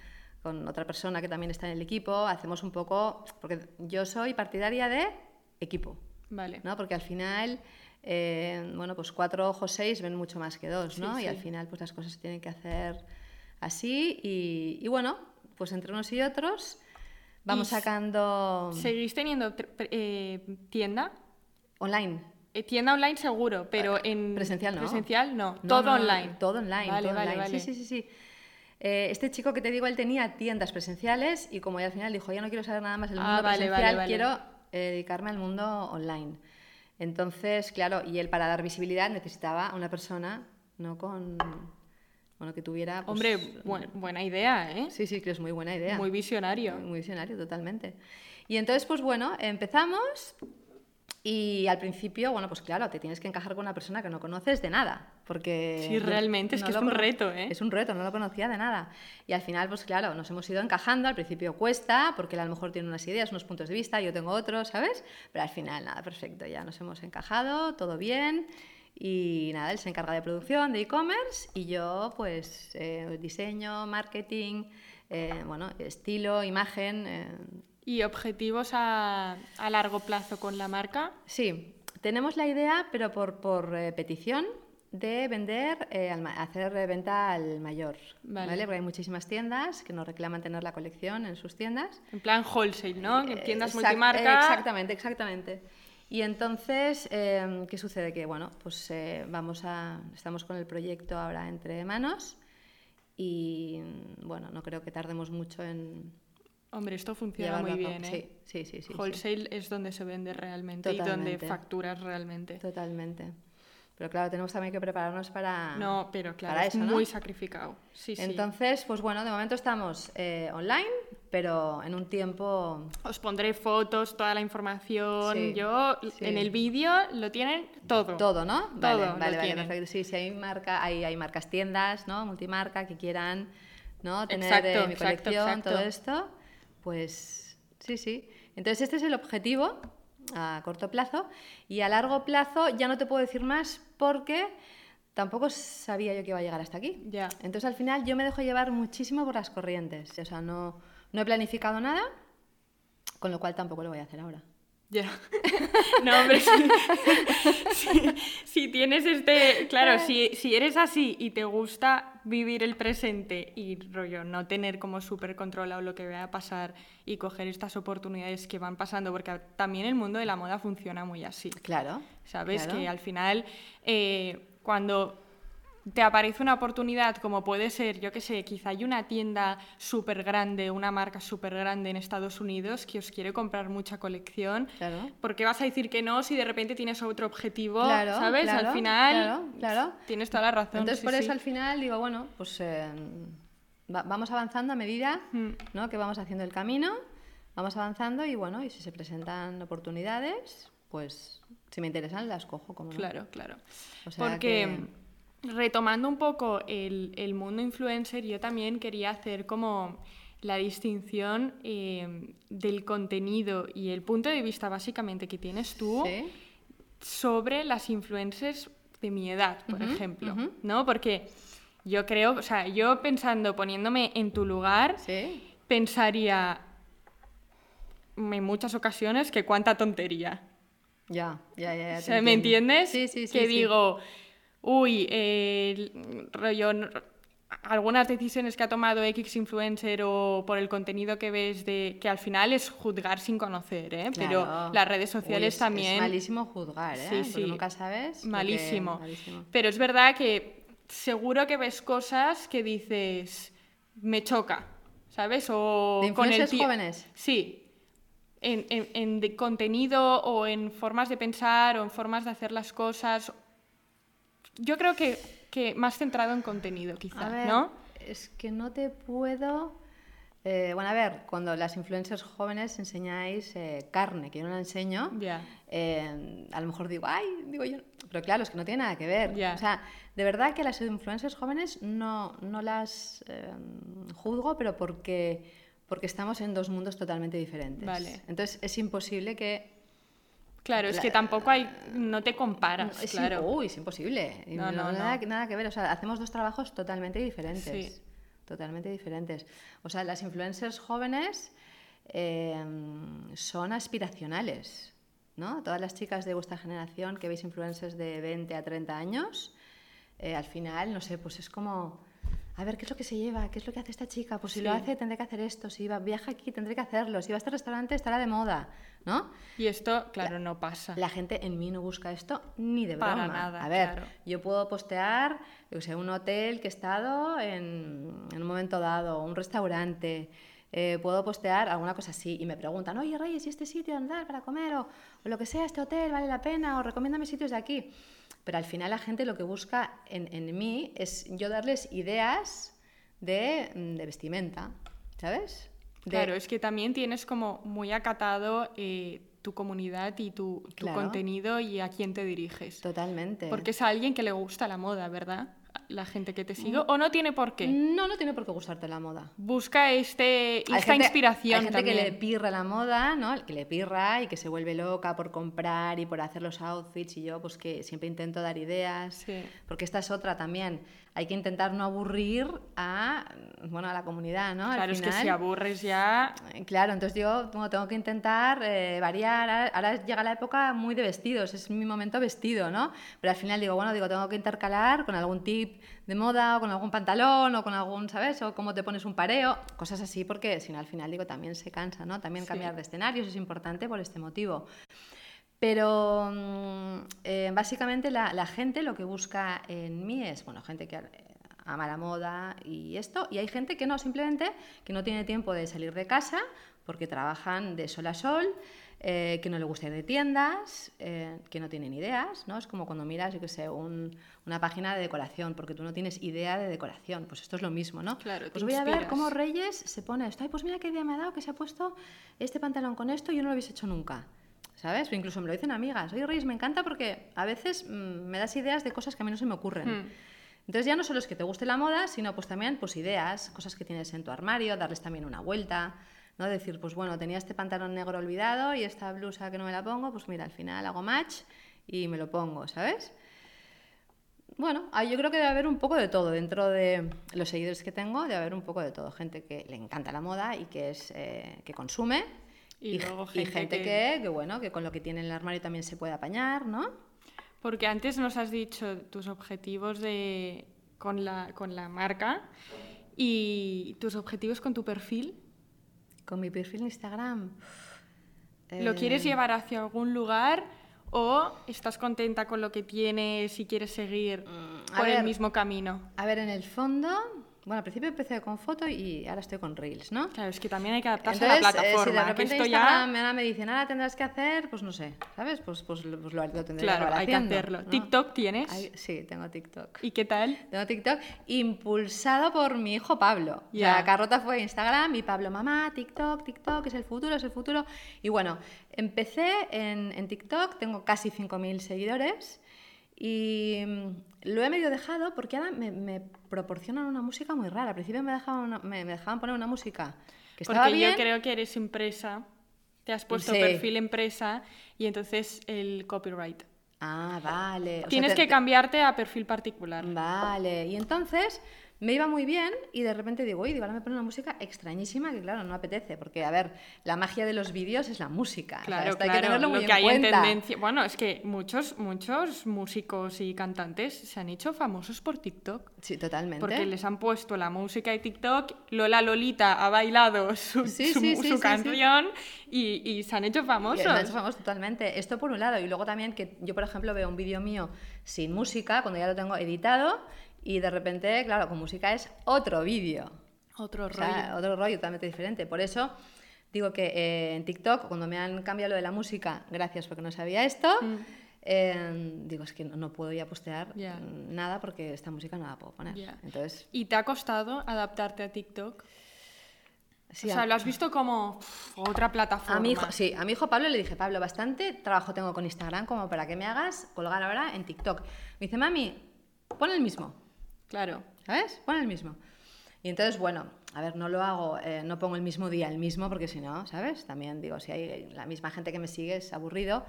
con otra persona que también está en el equipo, hacemos un poco, porque yo soy partidaria de equipo, Vale. ¿no? Porque al final, eh, bueno, pues cuatro ojos seis ven mucho más que dos, Sí, ¿no? Y sí. al final, pues las cosas se tienen que hacer así y, y bueno, pues entre unos y otros vamos Y sacando ¿Seguís teniendo eh, tienda? online. Eh, tienda online seguro, pero en... Presencial no. Presencial no, No, todo no, online. Todo online, Vale, todo vale, online. vale. Sí, sí, sí, sí. Eh, este chico que te digo, él tenía tiendas presenciales y como ya al final dijo, ya no quiero saber nada más del Ah, mundo vale, presencial, quiero eh, dedicarme al mundo online. Entonces, claro, y él para dar visibilidad necesitaba una persona, no con... Bueno, que tuviera... pues, Hombre, bu- buena idea, ¿eh? Sí, sí, que es muy buena idea. Muy visionario. Muy visionario, totalmente. Y entonces, pues bueno, empezamos y al principio, bueno, pues claro, te tienes que encajar con una persona que no conoces de nada, porque... Sí, realmente, es que es un reto, ¿eh? Es un reto, no lo conocía de nada. Y al final, pues claro, nos hemos ido encajando, al principio cuesta, porque él a lo mejor tiene unas ideas, unos puntos de vista, yo tengo otros, ¿sabes? Pero al final, nada, perfecto, ya nos hemos encajado, todo bien. Y nada, él se encarga de producción, de e-commerce, y yo, pues, eh, diseño, marketing, eh, bueno, estilo, imagen. eh, ¿Y objetivos a, a largo plazo con la marca? Sí, tenemos la idea, pero por, por eh, petición, de vender, eh, al hacer venta al mayor. Vale. Vale. Porque hay muchísimas tiendas que nos reclaman tener la colección en sus tiendas. En plan wholesale, ¿no? Eh, tiendas exact- multimarca. Exactamente, exactamente. Y entonces, eh, ¿qué sucede? Que bueno, pues eh, vamos a, estamos con el proyecto ahora entre manos y bueno, no creo que tardemos mucho en Hombre, esto funciona muy bien, ¿eh? Sí, sí, sí, sí, sí. Wholesale es donde se vende realmente y donde facturas realmente. Totalmente. Pero claro, tenemos también que prepararnos para, No, pero claro, para es eso, ¿no? muy sacrificado. Sí, sí. Entonces, pues bueno, de momento estamos eh, online, pero en un tiempo... Os pondré fotos, toda la información. Sí, Yo, en el vídeo lo tienen todo. Todo, ¿no? Todo Vale, lo vale, vale, perfecto. Sí, sí, hay, marca, hay, hay marcas tiendas, ¿no? Multimarca que quieran, ¿no? Tener Exacto, eh, mi exacto, colección, exacto. todo esto, pues sí, sí. Entonces este es el objetivo a corto plazo y a largo plazo ya no te puedo decir más porque tampoco sabía yo que iba a llegar hasta aquí. Ya. Entonces al final yo me dejo llevar muchísimo por las corrientes, o sea, no, no he planificado nada, con lo cual tampoco lo voy a hacer ahora. Ya. [laughs] No, hombre, si, [laughs] si- si tienes este. Claro, si, si eres así y te gusta vivir el presente y rollo, no tener como súper controlado lo que vaya a pasar y coger estas oportunidades que van pasando, porque también el mundo de la moda funciona muy así. Claro. ¿Sabes? claro. Que al final, eh, cuando te aparece una oportunidad, como puede ser, yo qué sé, quizá hay una tienda súper grande, una marca súper grande en Estados Unidos que os quiere comprar mucha colección, Claro. ¿por qué vas a decir que no si de repente tienes otro objetivo? Claro, ¿Sabes? claro, al final, claro, claro. tienes toda la razón. Entonces, sí, por sí. eso al final digo, bueno, pues eh, va- vamos avanzando a medida Mm. ¿no? que vamos haciendo el camino. vamos avanzando y bueno, y si se presentan oportunidades, pues si me interesan las cojo como no. Claro, claro. O sea Porque retomando un poco el, el mundo influencer, yo también quería hacer como la distinción eh, del contenido y el punto de vista básicamente que tienes tú Sí. sobre las influencers de mi edad, por ejemplo, ujú. ¿no? Porque yo creo, o sea, yo pensando, poniéndome en tu lugar, Sí. pensaría en muchas ocasiones que cuánta tontería. Ya, ya, ya. ya O te sea, ¿Me entiendes? Sí, sí, sí. Que sí. digo, uy, eh, rollo, algunas decisiones que ha tomado X influencer o por el contenido que ves de que al final es juzgar sin conocer, ¿eh? Pero Claro. las redes Uy, sociales es- también. Es malísimo juzgar, ¿eh? Sí, Porque sí. nunca sabes. que- malísimo. Pero es verdad que seguro que ves cosas que dices, me choca, ¿sabes? O ¿De con el jóvenes? Sí. En, en- en de contenido o en formas de pensar o en formas de hacer las cosas. Yo creo que, que más centrado en contenido, quizá, A ver, ¿no? es que no te puedo... eh, bueno, a ver, cuando las influencers jóvenes enseñáis eh, carne, que yo no la enseño, Ya. eh, a lo mejor digo, ay, digo yo, pero claro, es que no tiene nada que ver. Ya. O sea, de verdad que las influencers jóvenes no, no las eh, juzgo, pero porque, porque estamos en dos mundos totalmente diferentes. Vale. Entonces es imposible que... Claro, es que tampoco hay. No te comparas, es, claro. Uy, es imposible. No, no, nada, no. nada que ver. O sea, hacemos dos trabajos totalmente diferentes. Sí. Totalmente diferentes. O sea, las influencers jóvenes eh, son aspiracionales. ¿no? Todas las chicas de vuestra generación que veis influencers de 20 a 30 años, eh, al final, no sé, pues es como, a ver, ¿qué es lo que se lleva? ¿Qué es lo que hace esta chica? Pues si lo Sí. hace, tendré que hacer esto. Si va, viaja aquí, tendré que hacerlo. Si va a este restaurante, estará de moda, ¿no? Y esto, claro, no pasa. La gente en mí no busca esto ni de Para broma. nada, A ver, claro. yo puedo postear, yo sé, un hotel que he estado en, en un momento dado, un restaurante. eh, puedo postear alguna cosa así y me preguntan, oye Reyes, ¿y este sitio andar para comer? O, o lo que sea, este hotel vale la pena, o recomiéndame sitios de aquí. Pero al final la gente lo que busca en, en mí es yo darles ideas de, mm, de vestimenta, ¿sabes? De- Claro, es que también tienes como muy acatado eh, tu comunidad y tu, tu Claro. contenido y a quién te diriges. Totalmente. Porque es a alguien que le gusta la moda, ¿verdad? La gente que te sigue. Mm. O no tiene por qué. No, no tiene por qué gustarte la moda. Busca este, Hay esta gente- inspiración Hay gente también. que le pirra la moda, ¿no? El que le pirra y que se vuelve loca por comprar y por hacer los outfits y yo pues que siempre intento dar ideas. Sí. Porque esta es otra también. Hay que intentar no aburrir a, bueno, a la comunidad, ¿no? Al Claro, es que final- si aburres ya... Eh, Claro, entonces yo bueno, tengo que intentar eh, variar. Ahora, llega la época muy de vestidos, es mi momento vestido, ¿no? Pero al final digo, bueno, digo, tengo que intercalar con algún tip de moda o con algún pantalón o con algún, ¿sabes? O cómo te pones un pareo, cosas así, porque si no, al final digo, también se cansa, ¿no? También Sí. cambiar de escenarios es importante por este motivo. Pero mm, eh, básicamente la, la gente lo que busca en mí es, bueno, gente que eh, ama la moda y esto, y hay gente que no, simplemente que no tiene tiempo de salir de casa porque trabajan de sol a sol, eh, que no le gusta ir de tiendas, eh, que no tienen ideas, ¿no? Es como cuando miras, yo qué sé, un- una página de decoración, porque tú no tienes idea de decoración, pues esto es lo mismo, ¿no? Claro, te pues voy a ver inspiras. cómo Reyes se pone esto, ay, pues mira qué idea me ha dado que se ha puesto este pantalón con esto y yo no lo hubiese hecho nunca. ¿Sabes? O incluso me lo dicen amigas. Oye, Reyes, me encanta porque a veces mm, me das ideas de cosas que a mí no se me ocurren. Hmm. Entonces ya no solo es que te guste la moda, sino pues también pues ideas, cosas que tienes en tu armario, darles también una vuelta, ¿no? Decir, pues bueno, tenía este pantalón negro olvidado y esta blusa que no me la pongo, pues mira, al final hago match y me lo pongo, ¿sabes? Bueno, yo creo que debe haber un poco de todo dentro de los seguidores que tengo, debe haber un poco de todo. Gente que le encanta la moda y que es eh, que consume. Y luego y gente gente que- que, que, bueno, que con lo que tiene en el armario también se puede apañar, ¿no? Porque antes nos has dicho tus objetivos de, con, la, con la marca y tus objetivos con tu perfil. Con mi perfil en Instagram. ¿Lo eh, quieres llevar hacia algún lugar o estás contenta con lo que tienes y quieres seguir Mm, a por el mismo camino? A ver, en el fondo, Bueno, al principio empecé con foto y ahora estoy con Reels, ¿no? Claro, es que también hay que adaptarse Entonces, a la eh, plataforma. si de que repente esto Instagram ya... ahora me dicen, ahora tendrás que hacer, pues no sé, ¿sabes? Pues, pues, lo- pues lo, lo tendré que Claro, hay que hacerlo. ¿no? ¿TikTok tienes? Hay- sí, tengo TikTok. ¿Y qué tal? Tengo TikTok impulsado por mi hijo Pablo. O Ya. sea, Carlota fue Instagram y Pablo, mamá, TikTok, TikTok, es el futuro, es el futuro. Y bueno, empecé en, en TikTok, tengo casi 5.000 seguidores y mm, lo he medio dejado porque ahora me, me proporcionan una música muy rara. Al principio me dejaban, una- me, me dejaban poner una música que estaba Porque bien. yo creo que eres empresa, te has puesto Sí. perfil empresa y entonces el copyright. Ah, vale. O sea, Tienes te- que te- cambiarte a perfil particular. Vale, y entonces me iba muy bien y de repente digo, uy, digo, ahora me pone una música extrañísima que claro, no apetece, porque a ver, la magia de los vídeos es la música. o sea, Claro, hay claro, que tenerlo muy lo en que hay en cuenta. tendencia. Bueno, es que muchos, muchos músicos y cantantes se han hecho famosos por TikTok. Sí, totalmente. Porque les han puesto la música de TikTok, Lola Lolita ha bailado su, Sí, su- sí, su sí, sí. canción Y, y se han hecho Y famosos. nos hecho famosos totalmente. Esto por un lado. Y luego también que yo, por ejemplo, veo un vídeo mío sin música, cuando ya lo tengo editado, y de repente, claro, con música es otro vídeo. Otro O rollo. sea, otro rollo totalmente diferente. Por eso digo que eh, en TikTok, cuando me han cambiado lo de la música, gracias porque no sabía esto, Mm. eh, digo, es que no, no puedo ya postear mm, nada porque esta música no la puedo poner. Ya. Entonces, ¿Y te ha costado adaptarte a TikTok? sí, o sea, lo has visto como uf, otra plataforma. A mi hijo, sí, a mi hijo Pablo le dije, Pablo, bastante trabajo tengo con Instagram como para que me hagas colgar ahora en TikTok. Me dice, mami, pon el mismo, Claro. ¿sabes? Pon el mismo. Y entonces, bueno, a ver, no lo hago, eh, no pongo el mismo día el mismo, porque si no, ¿sabes? También digo, si hay la misma gente que me sigue es aburrido.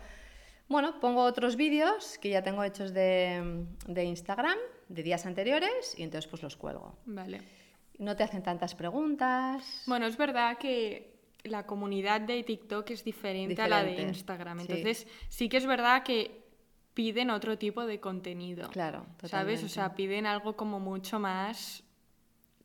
Bueno, pongo otros vídeos que ya tengo hechos de, de Instagram, de días anteriores, y entonces pues los cuelgo. Vale. No te hacen tantas preguntas. Bueno, es verdad que la comunidad de TikTok es diferente, a la de Instagram. sí. Entonces, sí que es verdad que piden otro tipo de contenido. Claro, ¿Sabes? O totalmente. sea, piden algo como mucho más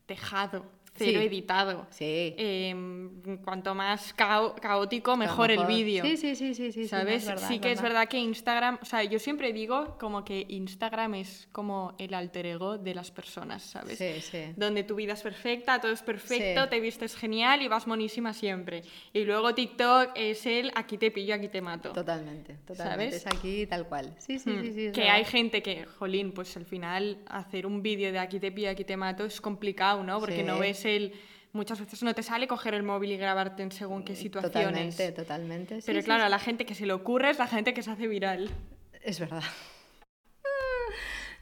tejado, cero Sí. editado. Sí. Em, cuanto más cao- caótico, mejor, el vídeo. Sí, sí, sí, sí, sí. sí, ¿Sabes? verdad, sí que es verdad que Instagram, o sea, yo siempre digo como que Instagram es como el alter ego de las personas, ¿sabes? Sí, sí. Donde tu vida es perfecta, todo es perfecto, te vistes genial y vas monísima siempre. Y luego TikTok es el aquí te pillo, aquí te mato. Totalmente, totalmente. ¿Sabes? Es aquí tal cual. Sí, sí, Mm, sí. que verdad. hay gente que, jolín, pues al final hacer un vídeo de aquí te pillo, aquí te mato es complicado, ¿no? Porque no ves el... Muchas veces no te sale coger el móvil y grabarte en según qué situaciones. Totalmente, totalmente. sí, Pero sí, claro, a la gente que se le ocurre es la gente que se hace viral. Es verdad. [laughs]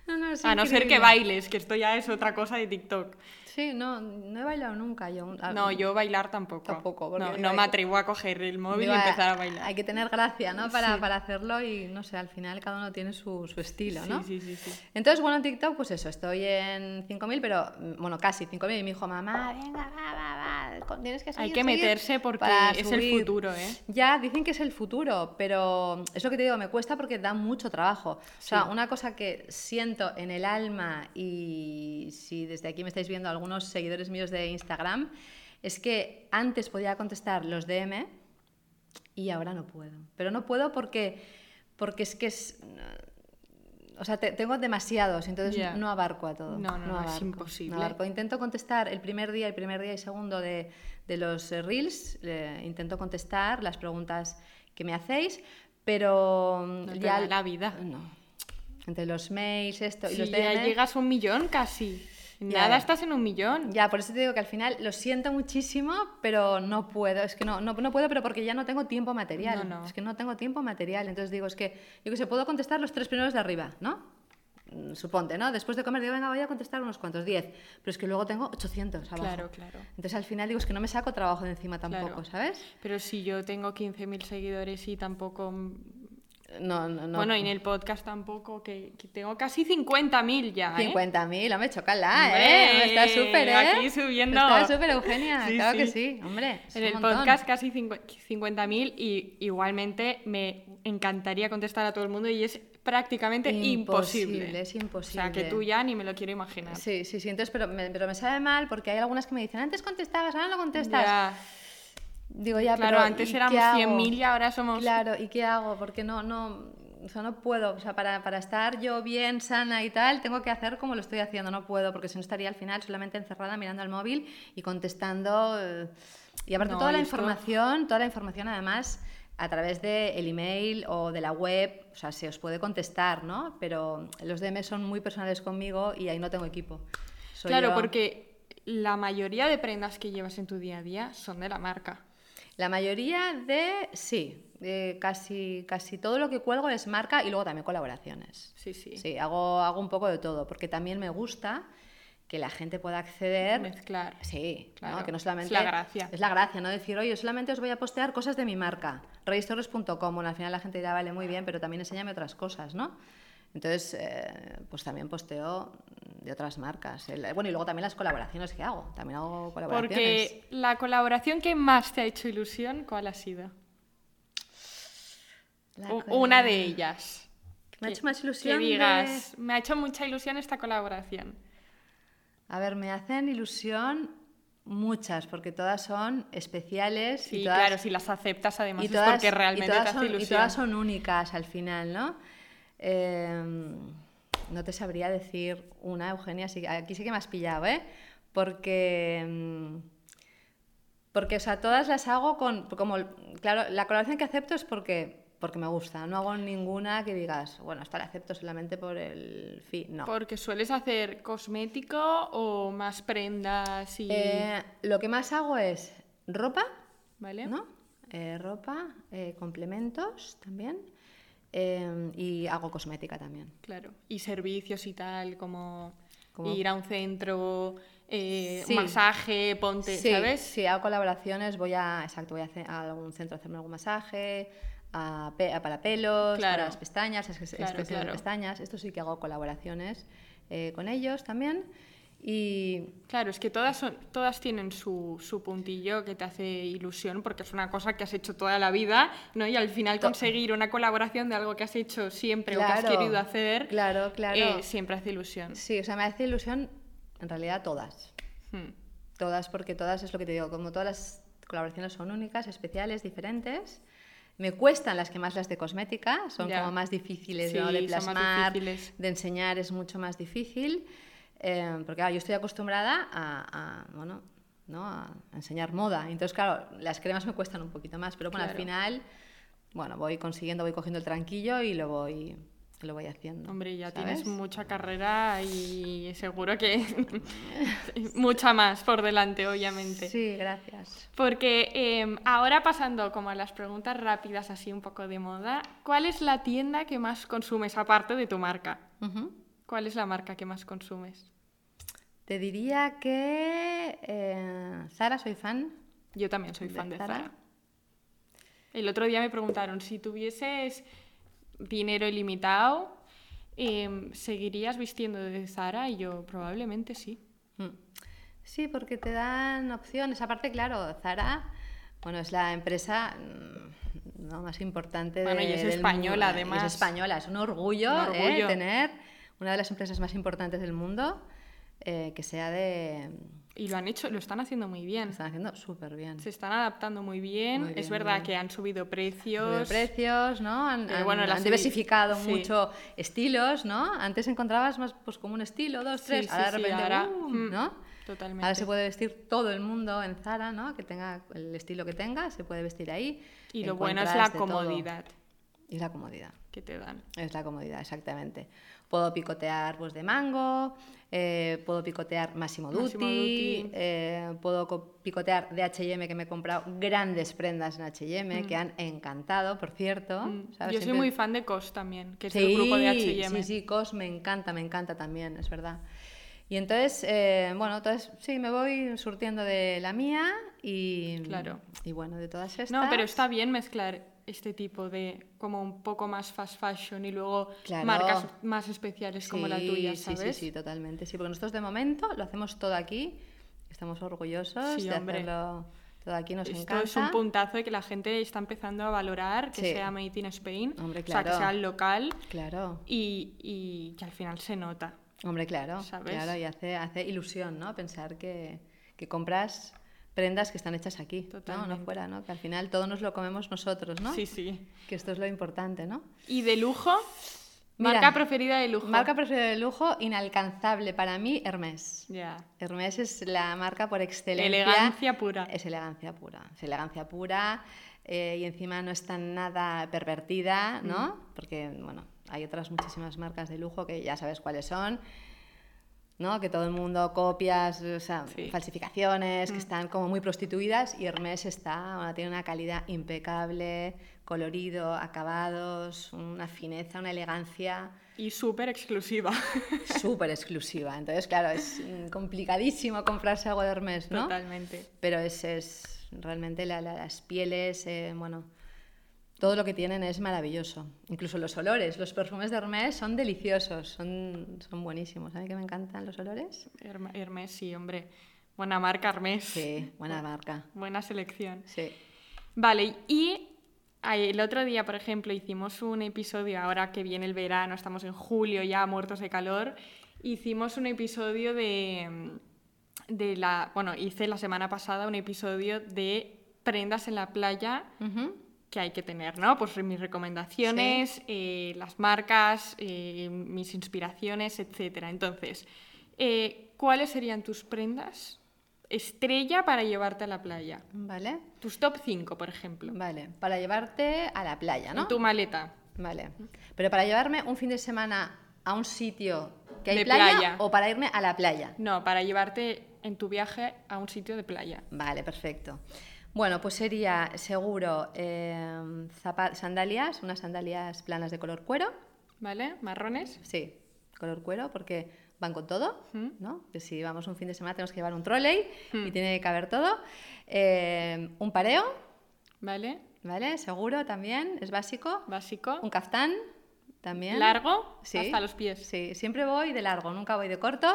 No, no, es A no ser que bailes, que esto ya es otra cosa de TikTok. Sí, no, no he bailado nunca yo. Ah, No, yo bailar tampoco. Tampoco, porque no, no me atrevo a coger el móvil digo, y empezar a bailar. Hay que tener gracia, ¿no? Para, Sí. para hacerlo y no sé, al final cada uno tiene su, su estilo, ¿no? Sí, sí, sí, sí. Entonces, bueno, en TikTok, pues eso, estoy en 5.000, pero, mm, bueno, casi 5.000. Y me dijo, mamá, venga, va, va, va, tienes que seguir, Hay que meterse porque es el subir". futuro, ¿eh? Ya, dicen que es el futuro, pero es lo que te digo, me cuesta porque da mucho trabajo. O sea, una cosa que siento en el alma y si desde aquí me estáis viendo algunos seguidores míos de Instagram, es que antes podía contestar los DM y ahora no puedo. Pero no puedo porque, porque es que es... O sea, te- tengo demasiados, entonces Ya. no abarco a todo. No, no, no, es abarco, imposible. no abarco. Intento contestar el primer día, el primer día y segundo de, de los eh, reels, eh, intento contestar las preguntas que me hacéis, pero mm, No te ya da la vida. No. Entre los mails, esto y los ya DM, llegas a un millón casi. Ya, Nada, ya. estás en un millón. Ya, por eso te digo que al final lo siento muchísimo, pero no puedo. Es que no, no, no puedo, pero porque ya no tengo tiempo material. No, no. Es que no tengo tiempo material. Entonces digo, es que yo que sé, puedo contestar los tres primeros de arriba, ¿no? Mm, Suponte, ¿no? Después de comer digo, venga, voy a contestar unos cuantos, 10. Pero es que luego tengo 800 abajo. Claro, claro. Entonces al final digo, es que no me saco trabajo de encima tampoco, Claro. ¿sabes? Pero si yo tengo 15.000 seguidores y tampoco... No, no, no. Bueno, y en el podcast tampoco, que, que tengo casi 50.000 ya, ¿eh? 50.000, hombre, chocala, Hombre, ¿eh? Está súper, ¿eh? aquí subiendo. Está súper, Eugenia, [laughs] Sí, claro que sí. hombre. En el montón. podcast casi cincu- 50.000 y igualmente me encantaría contestar a todo el mundo y es prácticamente imposible. Imposible, es imposible. O sea, que tú ya ni me lo quiero imaginar. Sí, sí, sí. Entonces, pero me, pero me sabe mal porque hay algunas que me dicen, antes contestabas, ahora no contestas. Ya. Digo, ya, Claro, pero antes ¿y éramos qué hago? 100.000 y ahora somos... Claro, ¿y qué hago? Porque no, no, eso no puedo, o sea, para, para, estar yo bien, sana y tal, tengo que hacer como lo estoy haciendo, no puedo, porque si no estaría al final solamente encerrada mirando al móvil y contestando. Eh, y aparte toda la información, toda la información además a través del el email o de la web, o sea, se os puede contestar, ¿no? Pero los DM son muy personales conmigo y ahí no tengo equipo. claro, porque la mayoría de prendas que llevas en tu día a día son de la marca. La mayoría de, sí, casi, casi todo lo que cuelgo es marca y luego también colaboraciones. Sí, sí. Sí, hago, hago un poco de todo, porque también me gusta que la gente pueda acceder. Mezclar. Sí, claro. que no solamente. Es la gracia. Es la gracia, ¿no? Decir, oye, solamente os voy a postear cosas de mi marca. Reyestorres.com. Bueno, al final la gente dirá, vale, muy bien, pero también enséñame otras cosas, ¿no? Entonces, eh, pues también posteo de otras marcas. bueno, y luego también las colaboraciones que hago. También hago colaboraciones. Porque la colaboración que más te ha hecho ilusión, ¿cuál ha sido? Una de ellas. Me ha hecho más ilusión. Que digas, me ha hecho mucha ilusión esta colaboración. A ver, me hacen ilusión muchas, porque todas son especiales. Sí, y claro, si las aceptas además es porque realmente te hace ilusión. Y todas son únicas al final, ¿no? Em, no te sabría decir una, Eugenia, aquí sí que me has pillado, ¿eh? Porque... Em, porque, o sea, todas las hago con... Como, claro, la colaboración que acepto es porque porque me gusta. No hago ninguna que digas, bueno, esta la acepto solamente por el fin. No. Porque sueles hacer cosmético o más prendas y. Eh, lo que más hago es ropa. ¿Vale? ¿No? Eh, ropa, eh, complementos también. Y hago cosmética también. Claro. Y servicios y tal, como, ir a un centro. Sí. masaje, ponte, sí, ¿sabes? Sí, hago colaboraciones, voy a, exacto, voy a, a algún centro a hacerme algún masaje, para pelos, para las pestañas, es, de pestañas. Esto sí que hago colaboraciones eh, con ellos también. Y... Claro, es que todas, son, todas tienen su, su, puntillo que te hace ilusión porque es una cosa que has hecho toda la vida, ¿no? Y al final conseguir una colaboración de algo que has hecho siempre o que has querido hacer, claro, claro. Eh, siempre hace ilusión. Sí, o sea, me hace ilusión en realidad todas. Hmm. Todas, porque todas es lo que te digo, como todas las colaboraciones son únicas, especiales, diferentes, me cuestan las que más las de cosmética, son como más difíciles de plasmar, de enseñar, es mucho más difícil. Eh, porque yo estoy acostumbrada a, bueno, ¿no? a enseñar moda. Entonces, claro, las cremas me cuestan un poquito más, pero bueno, al final, bueno, voy consiguiendo, voy cogiendo el tranquillo y lo voy, lo voy haciendo. Hombre, ya tienes mucha carrera y seguro que [laughs] mucha más por delante, obviamente. Sí, gracias. Porque em, ahora pasando como a las preguntas rápidas, así un poco de moda, ¿cuál es la tienda que más consumes aparte de tu marca? ¿Cuál es la marca que más consumes? Te diría que eh, Zara, soy fan. Yo también soy fan de Zara. El otro día me preguntaron si tuvieses dinero ilimitado, em, ¿seguirías vistiendo de Zara? Y yo probablemente sí. Mm. Sí, porque te dan opciones. Aparte, claro, Zara, bueno, es la empresa mm, más importante bueno, y es española, además. Es española, es un orgullo, ¿eh? tener una de las empresas más importantes del mundo eh, que sea de y lo han hecho, lo están haciendo muy bien. Lo están haciendo súper bien. Se están adaptando muy bien. es verdad que han subido precios. Subido precios, ¿no? Han, bueno, han diversificado mucho estilos, ¿no? Antes encontrabas más pues como un estilo, dos, tres. ahora de repente, ahora, mm, ¿no? Totalmente. Ahora se puede vestir todo el mundo en Zara, ¿no? Que tenga el estilo que tenga, se puede vestir ahí. Y lo bueno es la comodidad. Y la comodidad. Que te dan. Es la comodidad, exactamente. Puedo picotear pues, de mango, eh, puedo picotear Massimo Dutti, eh, puedo picotear de H&M, que me he comprado grandes prendas en H&M, mm. que han encantado, por cierto. Mm. Yo soy muy fan de COS también, que es el grupo de H&M. Sí, sí, COS me encanta, me encanta también, es verdad. Y entonces, eh, bueno, entonces sí, me voy surtiendo de la mía y, claro. y bueno, de todas estas. No, pero está bien mezclar este tipo de como un poco más fast fashion y luego marcas más especiales como la tuya, ¿sabes? Sí, sí, sí, totalmente. Sí, porque nosotros de momento lo hacemos todo aquí, estamos orgullosos de hacerlo todo aquí, nos Esto es un puntazo de que la gente está empezando a valorar que sea Made in Spain, Hombre, claro. o sea, que sea local claro. y, y, que al final se nota. Hombre, claro, claro, y hace, hace ilusión, ¿no? Pensar que, que compras prendas que están hechas aquí, ¿no? Totalmente. No fuera, ¿no? Que al final todo nos lo comemos nosotros, ¿no? Sí, sí. Que esto es lo importante, ¿no? ¿Y de lujo? Mira, Marca preferida de lujo. Marca preferida de lujo, inalcanzable para mí, Hermès. Ya. Hermès es la marca por excelencia. Elegancia pura. Es elegancia pura. Es elegancia pura eh, y encima no está nada pervertida, ¿no? Porque, bueno, hay otras muchísimas marcas de lujo que ya sabes cuáles son. ¿No? Que todo el mundo copias, o sea, Sí. falsificaciones, que están como muy prostituidas y Hermès está, bueno, tiene una calidad impecable, colorido, acabados, una fineza, una elegancia Y súper exclusiva. [laughs] súper exclusiva. Entonces, claro, es mm, complicadísimo comprarse algo de Hermès, ¿no? Totalmente. Pero es, es realmente la- la- las pieles, eh, bueno, todo lo que tienen es maravilloso. Incluso los olores, los perfumes de Hermès son deliciosos, son, son buenísimos. A mí que me encantan los olores. Herm- Hermès, sí, hombre. Buena marca, Hermès. Sí, buena marca. Buena selección. Sí. Vale, y el otro día, por ejemplo, hicimos un episodio, ahora que viene el verano, estamos en julio ya, muertos de calor, hicimos un episodio de, de la, bueno, hice la semana pasada un episodio de prendas en la playa. Que hay que tener, ¿no? Pues mis recomendaciones, eh, las marcas, eh, mis inspiraciones, etcétera. Entonces, eh, ¿cuáles serían tus prendas estrella para llevarte a la playa? Vale. Tus top 5, por ejemplo. Vale. Para llevarte a la playa, ¿no? En tu maleta. Vale. Pero para llevarme un fin de semana a un sitio que hay De playa, playa. o para irme a la playa. No, para llevarte en tu viaje a un sitio de playa. Vale, perfecto. Bueno, pues sería seguro eh, sandalias, unas sandalias planas de color cuero. ¿Vale? Marrones. Sí, color cuero, porque van con todo. ¿no? Que si vamos un fin de semana tenemos que llevar un trolley Mm. y tiene que caber todo. Eh, un pareo, ¿Vale? ¿vale? Seguro también, es básico. Básico. Un caftán también. Largo Sí. hasta los pies. Sí, siempre voy de largo, nunca voy de corto.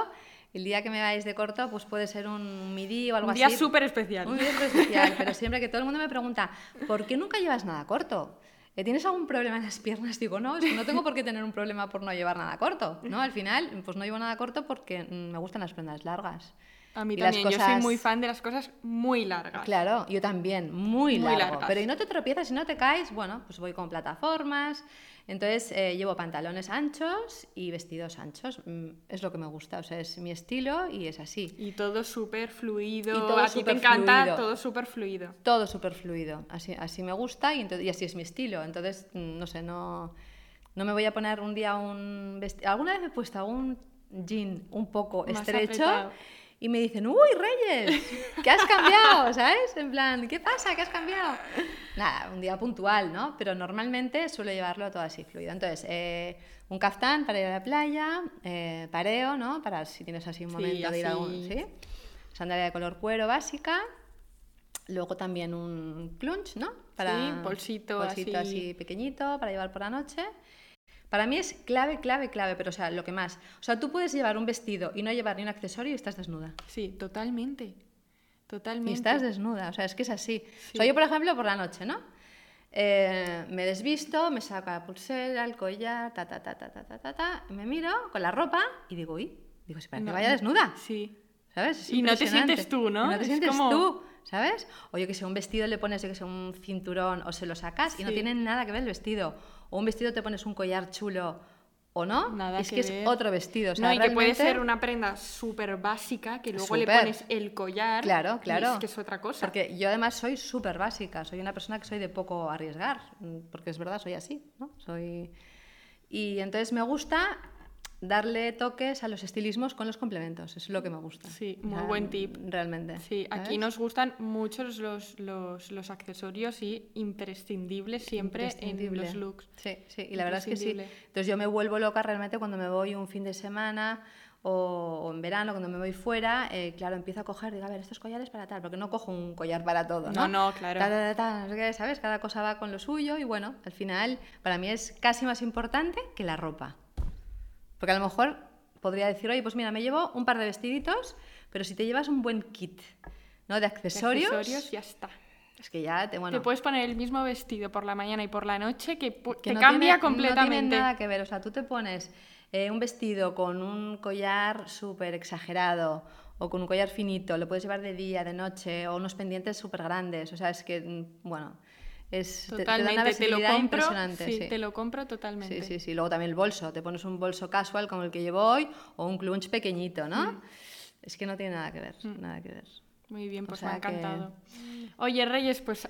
El día que me vais de corto, pues puede ser un midi o algo Un día así. súper especial. Un día súper especial, pero siempre que todo el mundo me pregunta, ¿por qué nunca llevas nada corto? ¿Eh, ¿Tienes algún problema en las piernas? Digo, no, es que no tengo por qué tener un problema por no llevar nada corto. ¿no? Al final, pues no llevo nada corto porque me gustan las prendas largas. A mí Y también. Yo soy muy fan de las cosas muy largas. Claro, yo también, muy, Muy largo. largas. Pero y no te tropiezas y no te caes, bueno, pues voy con plataformas. Entonces eh, llevo pantalones anchos y vestidos anchos. Mm, Es lo que me gusta, o sea, es mi estilo y es así. Y todo súper fluido. Y todo a ti te encanta fluido. todo súper fluido. Todo súper fluido, así, así me gusta y, entonces, y así es mi estilo. Entonces, mm, no sé, no, no me voy a poner un día un vestido. Alguna vez me he puesto algún jean un poco Más estrecho apretado. Y me dicen, uy, Reyes, ¿qué has cambiado? ¿Sabes? En plan, ¿qué pasa? ¿Qué has cambiado? Nada, un día puntual, ¿no? Pero normalmente suelo llevarlo todo así fluido. Entonces, eh, un caftán para ir a la playa, eh, pareo, ¿no? Para si tienes así un Sí, momento de ir a un... ¿sí? Sandalia de color cuero básica. Luego también un clunch, ¿no? Sí, bolsito bolsito así. así pequeñito para llevar por la noche. Para mí es clave, clave, clave, pero o sea, lo que más. O sea, tú puedes llevar un vestido y no llevar ni un accesorio y estás desnuda. Sí, totalmente. Totalmente. Y estás desnuda, o sea, es que es así. Sí. O sea, yo, por ejemplo, por la noche, ¿no? Eh, me desvisto, me saco la pulsera, el collar, ta, ta, ta, ta, ta, ta, ta, ta, me miro con la ropa y digo, uy, digo, si parece que No, vaya no. desnuda. Sí. ¿Sabes? Es Y no te sientes tú, ¿no? Y no te Es sientes como- tú, ¿sabes? O yo que sé, un vestido le pones, yo que sé, un cinturón o se lo sacas y no Sí. tiene nada que ver el vestido. O un vestido te pones un collar chulo o no. Nada es que que, es otro vestido. O sea, no, y que puede ser una prenda súper básica que luego le pones el collar. Claro, y claro. es que es otra cosa. Porque yo además soy súper básica, soy una persona que soy de poco arriesgar, porque es verdad, soy así, ¿no? Soy... Y entonces me gusta darle toques a los estilismos con los complementos, es lo que me gusta. Sí, muy buen tip. Realmente. Sí, aquí nos gustan mucho los, los, los accesorios y imprescindibles siempre en los looks. Sí, sí, y la verdad es que sí. Entonces yo me vuelvo loca realmente cuando me voy un fin de semana o, o en verano, cuando me voy fuera, eh, claro, empiezo a coger, digo, a ver, estos collares para tal, porque no cojo un collar para todo, ¿no? No, no, claro. Ta, ta, ta, ta, no sé qué, ¿sabes? Cada cosa va con lo suyo y bueno, al final para mí es casi más importante que la ropa. Porque a lo mejor podría decir, oye, pues mira, me llevo un par de vestiditos, pero si te llevas un buen kit, ¿no? De De accesorios, accesorios, ya está. es que ya te, bueno, Te puedes poner el mismo vestido por la mañana y por la noche que, te no cambia tiene- completamente. No tiene nada que ver. O sea, tú te pones eh, un vestido con un collar súper exagerado o con un collar finito, lo puedes llevar de día, de noche, o unos pendientes súper grandes. O sea, es que, mm, bueno, es, te- te, Totalmente, te, lo compro. impresionante. sí, sí. te lo compro totalmente. Sí, sí, sí. Luego también el bolso. Te pones un bolso casual como el que llevo hoy o un clunch pequeñito, ¿no? Mm. Es que no tiene nada que ver, nada que ver. Muy bien, O pues sea me ha que- encantado. Oye, Reyes, pues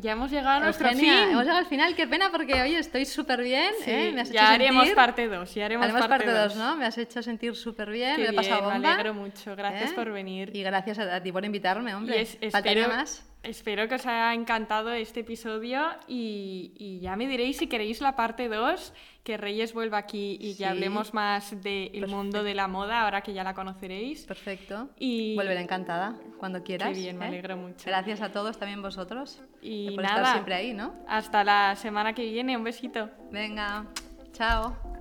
ya hemos llegado a nuestro Eugenia, fin. hemos llegado al final. Qué pena porque, oye, estoy súper bien. Sí, ¿eh? Me has hecho ya haremos sentir- parte 2, ya haremos, Haremos parte parte 2, dos. ¿no? Me has hecho sentir súper bien, Qué me he pasado bien, me bomba. alegro mucho. Gracias ¿eh? por venir. Y gracias a, ti por invitarme, hombre. Es- espero, más. Espero que os haya encantado este episodio y, y ya me diréis si queréis la parte 2, que Reyes vuelva aquí y Sí. que hablemos más del mundo de la moda, ahora que ya la conoceréis. Perfecto. Y- Volveré encantada cuando quieras. bien, me ¿eh? alegro mucho. Gracias a todos, también vosotros. Y por nada, estar siempre ahí, ¿no? hasta la semana que viene. Un besito. Venga, chao.